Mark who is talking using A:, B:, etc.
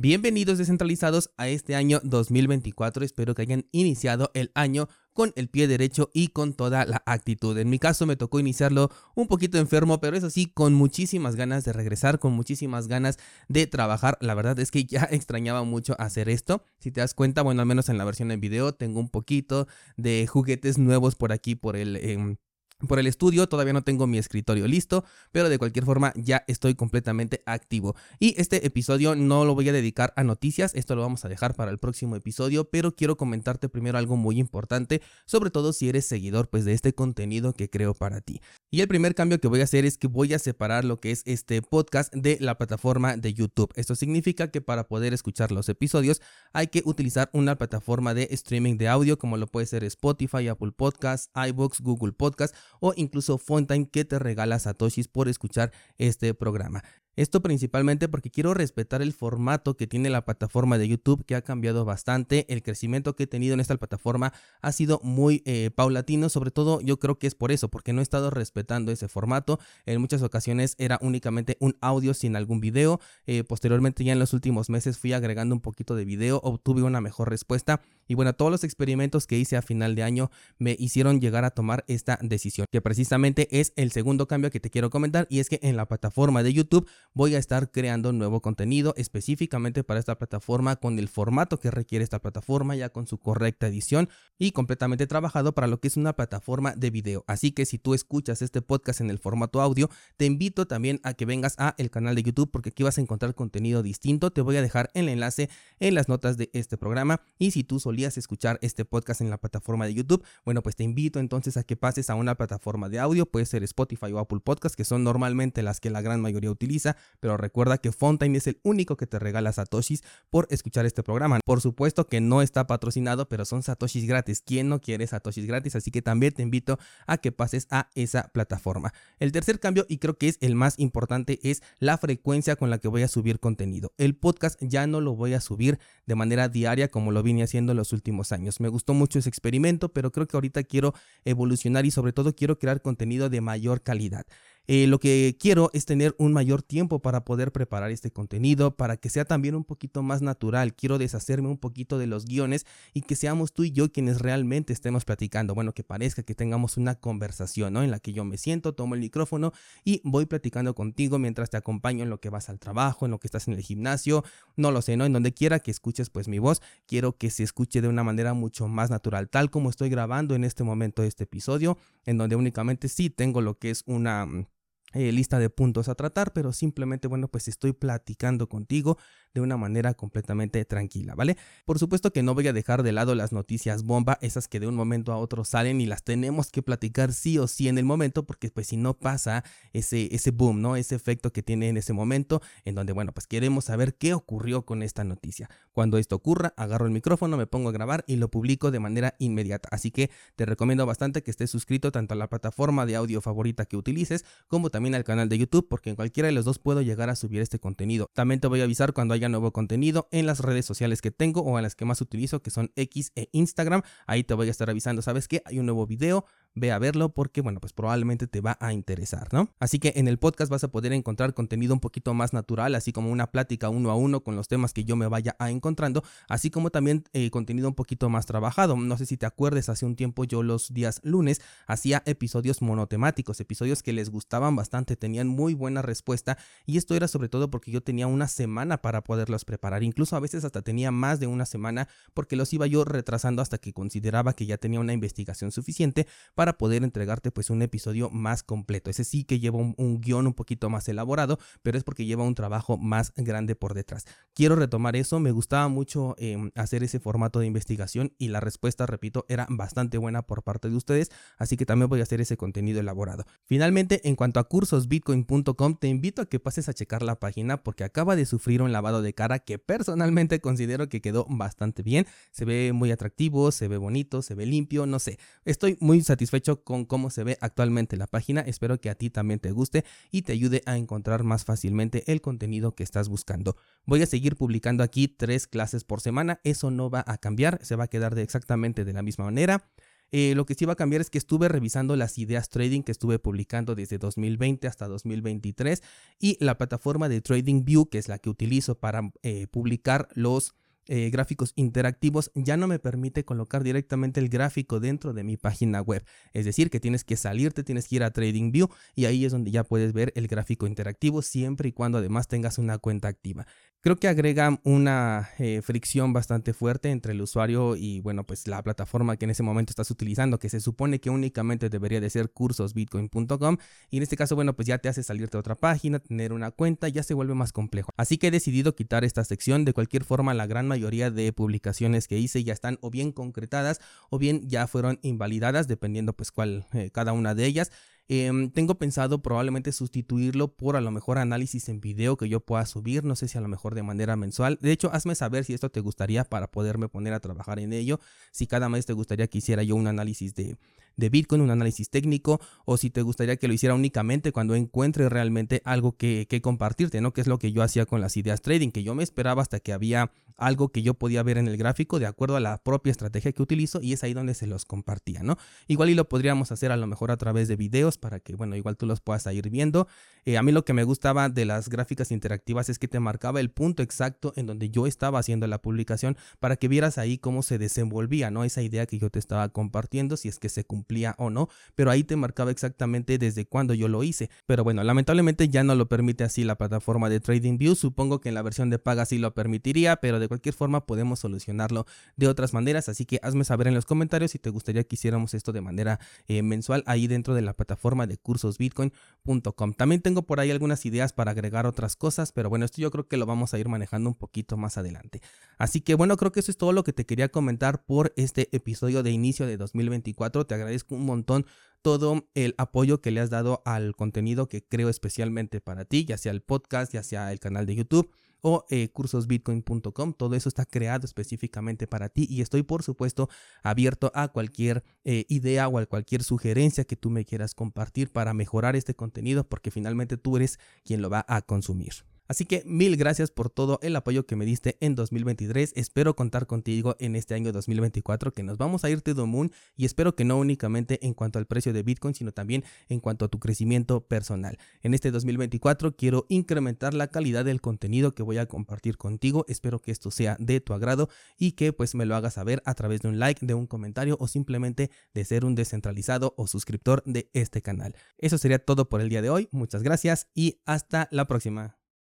A: Bienvenidos descentralizados a este año 2024. Espero que hayan iniciado el año con el pie derecho y con toda la actitud. En mi caso me tocó iniciarlo un poquito enfermo, pero eso sí, con muchísimas ganas de regresar, con muchísimas ganas de trabajar. La verdad es que ya extrañaba mucho hacer esto. Si te das cuenta, bueno, al menos en la versión en video tengo un poquito de juguetes nuevos por aquí, por el... Em, por el estudio. Todavía no tengo mi escritorio listo, pero de cualquier forma ya estoy completamente activo. Y este episodio no lo voy a dedicar a noticias, esto lo vamos a dejar para el próximo episodio, pero quiero comentarte primero algo muy importante, sobre todo si eres seguidor pues de este contenido que creo para ti. Y el primer cambio que voy a hacer es que voy a separar lo que es este podcast de la plataforma de YouTube. Esto significa que para poder escuchar los episodios hay que utilizar una plataforma de streaming de audio como lo puede ser Spotify, Apple Podcasts, iBooks, Google Podcasts o incluso Fontaine que te regala Satoshis por escuchar este programa. Esto principalmente porque quiero respetar el formato que tiene la plataforma de YouTube que ha cambiado bastante. El crecimiento que he tenido en esta plataforma ha sido muy eh, paulatino. Sobre todo yo creo que es por eso, porque no he estado respetando ese formato. En muchas ocasiones era únicamente un audio sin algún video. Eh, posteriormente ya en los últimos meses fui agregando un poquito de video. Obtuve una mejor respuesta. Y bueno, todos los experimentos que hice a final de año me hicieron llegar a tomar esta decisión. Que precisamente es el segundo cambio que te quiero comentar. Y es que en la plataforma de YouTube voy a estar creando nuevo contenido específicamente para esta plataforma con el formato que requiere esta plataforma ya con su correcta edición y completamente trabajado para lo que es una plataforma de video. Así que si tú escuchas este podcast en el formato audio, te invito también a que vengas a el canal de YouTube porque aquí vas a encontrar contenido distinto. Te voy a dejar el enlace en las notas de este programa y si tú solías escuchar este podcast en la plataforma de YouTube, bueno, pues te invito entonces a que pases a una plataforma de audio, puede ser Spotify o Apple Podcast, que son normalmente las que la gran mayoría utiliza pero recuerda que Fontaine es el único que te regala satoshis por escuchar este programa. Por supuesto que no está patrocinado, pero son satoshis gratis. ¿Quién no quiere satoshis gratis? Así que también te invito a que pases a esa plataforma. El tercer cambio, y creo que es el más importante, es la frecuencia con la que voy a subir contenido. El podcast ya no lo voy a subir de manera diaria como lo vine haciendo en últimos años. Me gustó mucho ese experimento, pero creo que ahorita quiero evolucionar y sobre todo quiero crear contenido de mayor calidad. Eh, lo que quiero es tener un mayor tiempo para poder preparar este contenido, para que sea también un poquito más natural. Quiero deshacerme un poquito de los guiones y que seamos tú y yo quienes realmente estemos platicando. Bueno, que parezca que tengamos una conversación, ¿no? En la que yo me siento, tomo el micrófono y voy platicando contigo mientras te acompaño en lo que vas al trabajo, en lo que estás en el gimnasio, no lo sé, ¿no? En donde quiera que escuches pues mi voz, quiero que se escuche de una manera mucho más natural, tal como estoy grabando en este momento este episodio, en donde únicamente sí tengo lo que es una eh, lista de puntos a tratar, pero simplemente, bueno, pues estoy platicando contigo de una manera completamente tranquila, ¿vale? Por supuesto que no voy a dejar de lado las noticias bomba, esas que de un momento a otro salen y las tenemos que platicar sí o sí en el momento, porque pues si no pasa ese, ese boom, ¿no? Ese efecto que tiene en ese momento, en donde, bueno, pues queremos saber qué ocurrió con esta noticia. Cuando esto ocurra, agarro el micrófono, me pongo a grabar y lo publico de manera inmediata. Así que te recomiendo bastante que estés suscrito tanto a la plataforma de audio favorita que utilices, como también al canal de YouTube, porque en cualquiera de los dos puedo llegar a subir este contenido. También te voy a avisar cuando haya nuevo contenido en las redes sociales que tengo o en las que más utilizo, que son X e Instagram. Ahí te voy a estar avisando, ¿sabes qué? Hay un nuevo video, ve a verlo porque, bueno, pues probablemente te va a interesar, ¿no? Así que en el podcast vas a poder encontrar contenido un poquito más natural, así como una plática uno a uno con los temas que yo me vaya a encontrando, así como también eh, contenido un poquito más trabajado. No sé si te acuerdes, hace un tiempo yo los días lunes hacía episodios monotemáticos, episodios que les gustaban bastante, tenían muy buena respuesta y esto era sobre todo porque yo tenía una semana para poderlos preparar, incluso a veces hasta tenía más de una semana porque los iba yo retrasando hasta que consideraba que ya tenía una investigación suficiente para poder entregarte pues un episodio más completo. Ese sí que lleva un, guion un poquito más elaborado, pero es porque lleva un trabajo más grande por detrás. Quiero retomar eso, me gustaba mucho em, hacer ese formato de investigación y la respuesta, repito, era bastante buena por parte de ustedes, así que también voy a hacer ese contenido elaborado. Finalmente, en cuanto a cursosbitcoin.com, te invito a que pases a checar la página porque acaba de sufrir un lavado de cara que personalmente considero que quedó bastante bien. Se ve muy atractivo, se ve bonito, se ve limpio, no sé. Estoy muy satisfecho satisfecho con cómo se ve actualmente la página. Espero que a ti también te guste y te ayude a encontrar más fácilmente el contenido que estás buscando. Voy a seguir publicando aquí tres clases por semana. Eso no va a cambiar, se va a quedar de exactamente de la misma manera. Eh, lo que sí va a cambiar es que estuve revisando las ideas trading que estuve publicando desde 2020 hasta 2023 y la plataforma de TradingView, que es la que utilizo para eh, publicar los eh, gráficos interactivos ya no me permite colocar directamente el gráfico dentro de mi página web. Es decir, que tienes que salirte, tienes que ir a TradingView y ahí es donde ya puedes ver el gráfico interactivo siempre y cuando además tengas una cuenta activa. Creo que agrega una eh, fricción bastante fuerte entre el usuario y bueno, pues la plataforma que en ese momento estás utilizando, que se supone que únicamente debería de ser cursosbitcoin.com y en este caso, bueno, pues ya te hace salirte a otra página, tener una cuenta, ya se vuelve más complejo. Así que he decidido quitar esta sección. De cualquier forma, la gran mayoría de publicaciones que hice ya están o bien concretadas o bien ya fueron invalidadas, dependiendo pues cuál eh, cada una de ellas. Em, tengo pensado probablemente sustituirlo por a lo mejor análisis en video que yo pueda subir, no sé si a lo mejor de manera mensual. De hecho, hazme saber si esto te gustaría para poderme poner a trabajar en ello. Si cada mes te gustaría que hiciera yo un análisis de, de Bitcoin, un análisis técnico, o si te gustaría que lo hiciera únicamente cuando encuentre realmente algo que, compartirte, ¿no? Que es lo que yo hacía con las ideas trading, que yo me esperaba hasta que había algo que yo podía ver en el gráfico de acuerdo a la propia estrategia que utilizo y es ahí donde se los compartía, ¿no? Igual y lo podríamos hacer a lo mejor a través de videos para que, bueno, igual tú los puedas ir viendo. Eh, a mí lo que me gustaba de las gráficas interactivas es que te marcaba el punto exacto en donde yo estaba haciendo la publicación para que vieras ahí cómo se desenvolvía, ¿no? Esa idea que yo te estaba compartiendo, si es que se cumplía o no, pero ahí te marcaba exactamente desde cuándo yo lo hice. Pero bueno, lamentablemente ya no lo permite así la plataforma de TradingView. Supongo que en la versión de paga sí lo permitiría, pero de cualquier forma podemos solucionarlo de otras maneras. Así que hazme saber en los comentarios si te gustaría que hiciéramos esto de manera eh, mensual ahí dentro de la plataforma de cursosbitcoin.com. También tengo por ahí algunas ideas para agregar otras cosas, pero bueno, esto yo creo que lo vamos a ir manejando un poquito más adelante. Así que bueno, creo que eso es todo lo que te quería comentar por este episodio de inicio de 2024. Te agradezco un montón todo el apoyo que le has dado al contenido que creo especialmente para ti, ya sea el podcast, ya sea el canal de YouTube o eh, cursosbitcoin.com. Todo eso está creado específicamente para ti y estoy por supuesto abierto a cualquier eh, idea o a cualquier sugerencia que tú me quieras compartir para mejorar este contenido porque finalmente tú eres quien lo va a consumir. Así que mil gracias por todo el apoyo que me diste en 2023. Espero contar contigo en este año 2024 que nos vamos a ir de Moon y espero que no únicamente en cuanto al precio de Bitcoin, sino también en cuanto a tu crecimiento personal. En este 2024 quiero incrementar la calidad del contenido que voy a compartir contigo. Espero que esto sea de tu agrado y que pues me lo hagas saber a través de un like, de un comentario o simplemente de ser un descentralizado o suscriptor de este canal. Eso sería todo por el día de hoy. Muchas gracias y hasta la próxima.